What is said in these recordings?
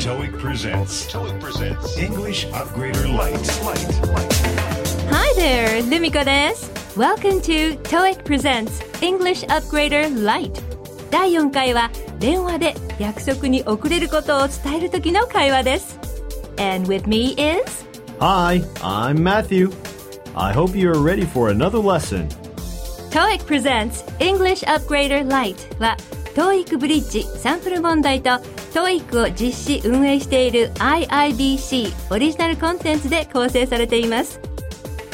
TOEIC presents. TOEIC presents English Upgrader Light. Light. Light. Hi there, Lumiko です。Welcome to TOEIC Presents English Upgrader Lite。第4回は電話で約束に遅れることを伝える時の会話です。And with me is Hi, I'm Matthew. I hope you're ready for another lesson. TOEIC Presents English Upgrader Lite は TOEIC ブリッジサンプル問題と TOEIC を実施運営している IIBC オリジナルコンテンツで構成されています。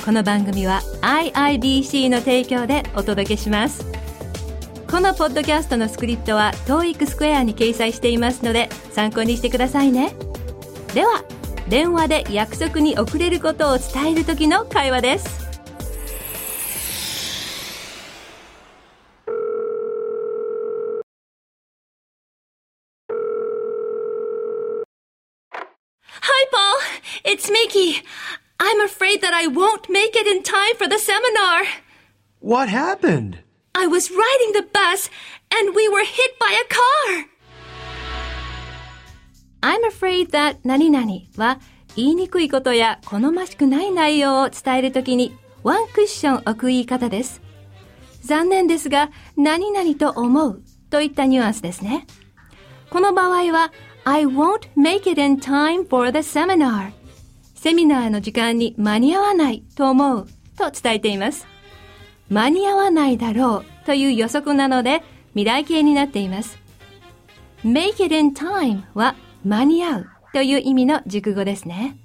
この番組は IIBC の提供でお届けします。このポッドキャストのスクリプトは TOEIC スクエアに掲載していますので参考にしてくださいね。では、電話で約束に遅れることを伝える時の会話です。It's Miki. I'm afraid that I won't make it in time for the seminar. What happened? I was riding the bus and we were hit by a car. I'm afraid that 何々は言いにくいことや好ましくない内容を伝えるときにワンクッション置く言い方です。残念ですが、何々と思うといったニュアンスですね。この場合は I won't make it in time for the seminar セミナーの時間に間に合わないと思うと伝えています。間に合わないだろうという予測なので未来形になっています。make it in time は間に合うという意味の熟語ですね。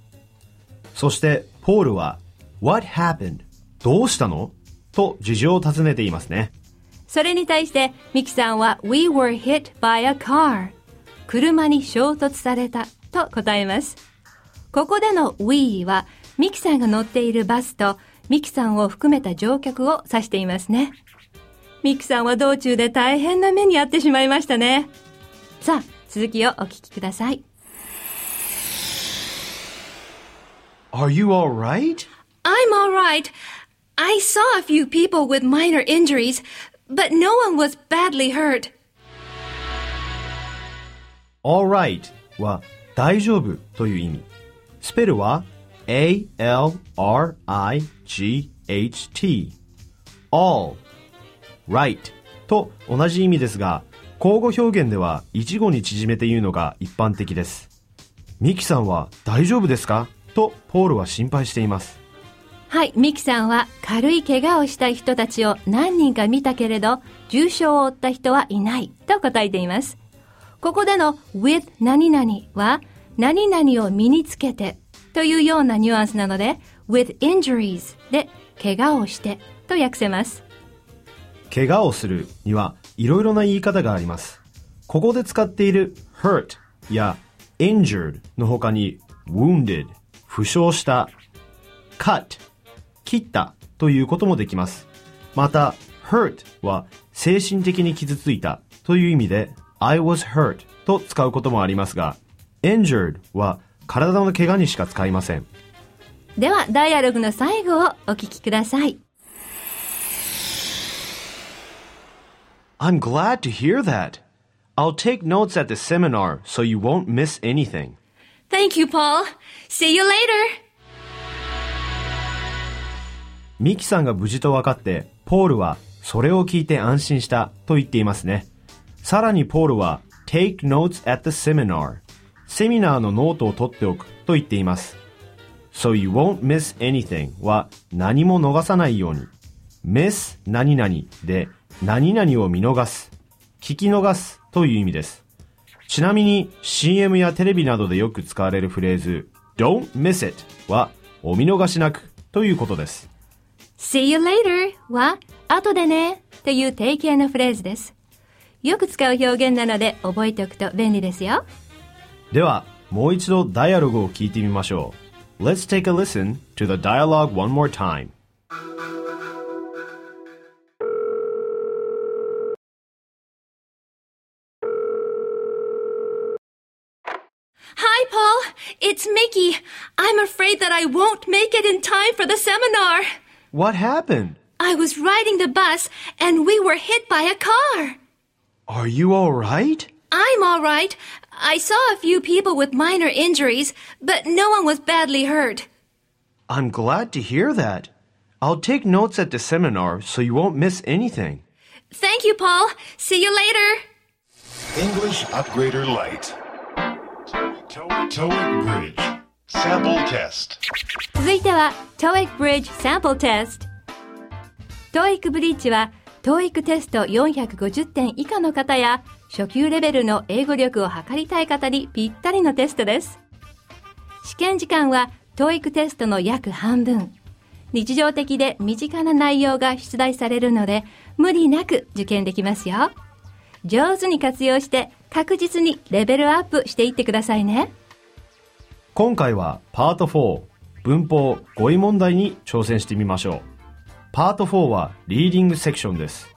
そして、ポールは、What happened? どうしたのと事情を尋ねていますね。それに対してミキさんは We were hit by a car 車に衝突されたと答えます。ここでの We はミキさんが乗っているバスとミキさんを含めた乗客を指していますね。ミキさんは道中で大変な目に遭ってしまいましたね。さあ、続きをお聞きください。Are you alright? I'm alright. I saw a few people with minor injuries, but no one was badly hurt. alright は、大丈夫という意味。スペルは、a-l-r-i-g-h-t all right と同じ意味ですが、交互表現では一語に縮めて言うのが一般的です。ミキさんは大丈夫ですか？とポールは心配しています。はい、ミキさんは軽い怪我をした人たちを何人か見たけれど、重傷を負った人はいないと答えています。ここでの with 何々は何々を身につけてというようなニュアンスなので with injuries で怪我をしてと訳せます。怪我をするにはいろいろな言い方があります。ここで使っている hurt や injured の他に wounded 負傷した cut 切ったということもできます。また hurt は精神的に傷ついたという意味で I was hurt と使うこともありますが injured は体の怪我にしか使いません。では、ダイアログの最後をお聞きください。I'm glad to hear that. I'll take notes at the seminar so you won't miss anything. Thank you, Paul. See you later. ミキさんが無事と分かって、ポールはそれを聞いて安心したと言っていますね。さらにポールは take notes at the seminar セミナーのノートを取っておくと言っています。So you won't miss anything は何も逃さないように。miss 何々で何々を見逃す、聞き逃すという意味です。ちなみに CM やテレビなどでよく使われるフレーズ don't miss it はお見逃しなくということです。See you later は後でねという定型のフレーズです。よく使う表現なので覚えておくと便利ですよ。では、もう一度ダイアログを聞いてみましょう。Let's take a listen to the dialogue one more time. Hi, Paul. It's Mickey. I'm afraid that I won't make it in time for the seminar. What happened? I was riding the bus and we were hit by a car. Are you alright? I'm I'm all right. I saw a few people with minor injuries, but no one was badly hurt. I'm glad to hear that. I'll take notes at the seminar so you won't miss anything. Thank you, Paul. See you later. English Upgrader Lite. TOEIC Bridge. Sample test. 続いては TOEIC Bridge Sample Test TOEIC Bridge は TOEIC テスト450点以下の方や 初級レベルの英語力を測りたい方にぴったりのテストです。試験時間は TOEIC テストの約半分。日常的で身近な内容が出題されるので無理なく受験できますよ。上手に活用して確実にレベルアップしていってくださいね。今回はパート4文法語彙問題に挑戦してみましょうパート4はリーディングセクションです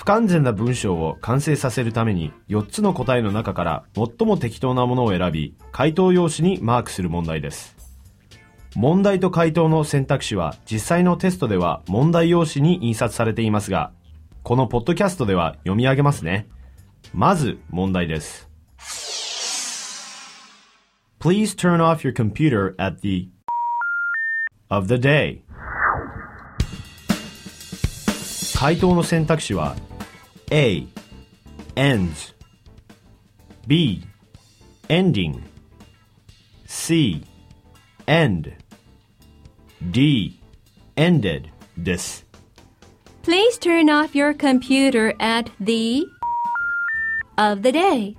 不完全な文章を完成させるために4つの答えの中から最も適当なものを選び回答用紙にマークする問題です。問題と回答の選択肢は実際のテストでは問題用紙に印刷されていますがこのポッドキャストでは読み上げますね。まず問題です。Please turn off your computer at the of the day. 回答の選択肢は A ends B ending C end D ended です。Please turn off your computer at the of the day.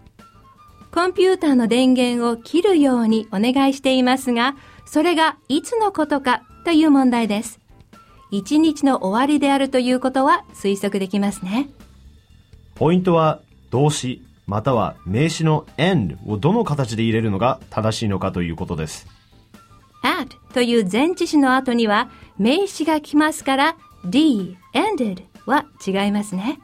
コンピューターの電源を切るようにお願いしていますが、それがいつのことかという問題です。一日の終わりであるということは推測できますね。ポイントは動詞または名詞の end をどの形で入れるのが正しいのかということです。at という前置詞の後には名詞が来ますから d, ended は違いますね。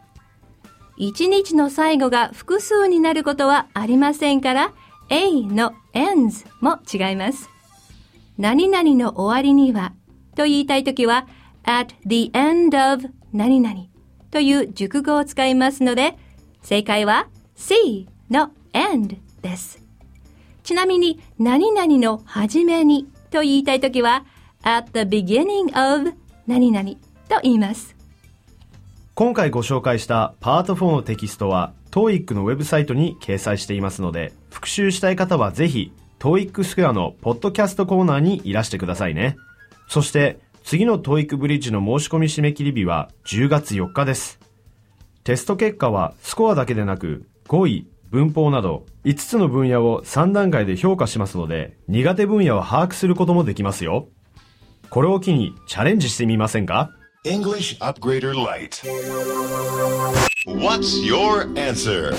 一日の最後が複数になることはありませんから a の ends も違います。何々の終わりにはと言いたいときは at the end of 何々という熟語を使いますので正解は c の end です。ちなみに、何々の初めにと言いたいときは、at the beginning of 何々と言います。今回ご紹介したパート4のテキストは TOEIC のウェブサイトに掲載していますので復習したい方はぜひ TOEIC スクエアのポッドキャストコーナーにいらしてくださいねそして次の TOEIC ブリッジの申し込み締め切り日は10月4日ですテスト結果はスコアだけでなく語彙文法など5つの分野を3段階で評価しますので苦手分野を把握することもできますよこれを機にチャレンジしてみませんか？English Upgrader Lite. What's your answer?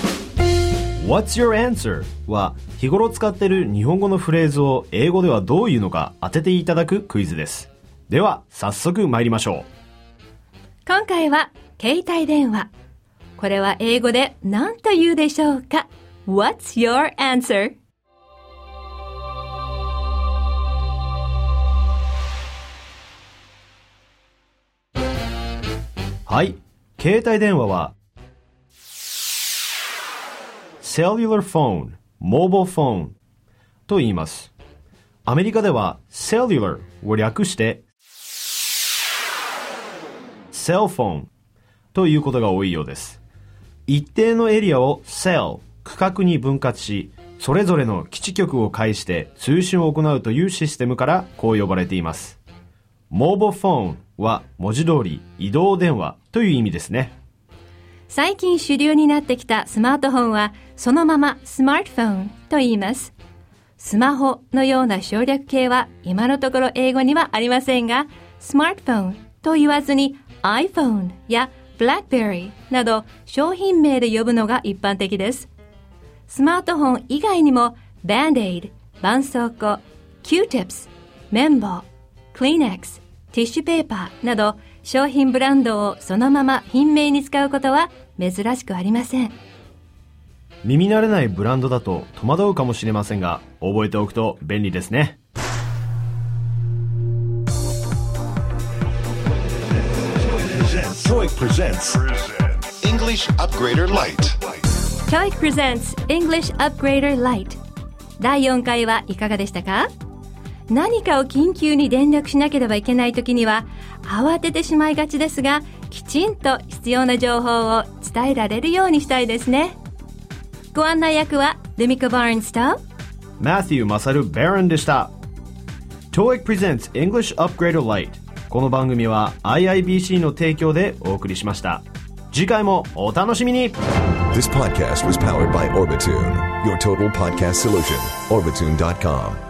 What's your answer? は日頃使っている日本語のフレーズを英語ではどういうのか当てていただくクイズです。では、早速参りましょう。今回は、携帯電話。これは英語で何と言うでしょうか ?What's your answer? はい。携帯電話は cellular phone, mobile phone と言います。アメリカでは cellular を略して cell phone ということが多いようです。一定のエリアを cell 区画に分割し、それぞれの基地局を介して通信を行うというシステムからこう呼ばれています。モーボフォンは文字通り移動電話という意味ですね。最近主流になってきたスマートフォンはそのままスマートフォンと言います。スマホのような省略形は今のところ英語にはありませんが、スマートフォンと言わずに iPhone や BlackBerry など商品名で呼ぶのが一般的です。スマートフォン以外にも Band-Aid、絆創膏、Q-Tips、綿棒、Kleenex、ティッシュペーパーなど商品ブランドをそのまま品名に使うことは珍しくありません。耳慣れないブランドだと戸惑うかもしれませんが、覚えておくと便利ですね。TOEIC presents English Upgrader Lite. TOEIC presents English Upgrader Lite 第4回はいかがでしたか何かを緊急に連絡しなければいけない時には慌ててしまいがちですがきちんと必要な情報を伝えられるようにしたいですねご案内役はルミコ・バーンズと Matthew マサル・バロンでした TOEIC presents English Upgrader Lite この番組は IIBC の提供でお送りしました次回もお楽しみに This podcast was powered by Orbitune, your total podcast solution. Orbitune.com.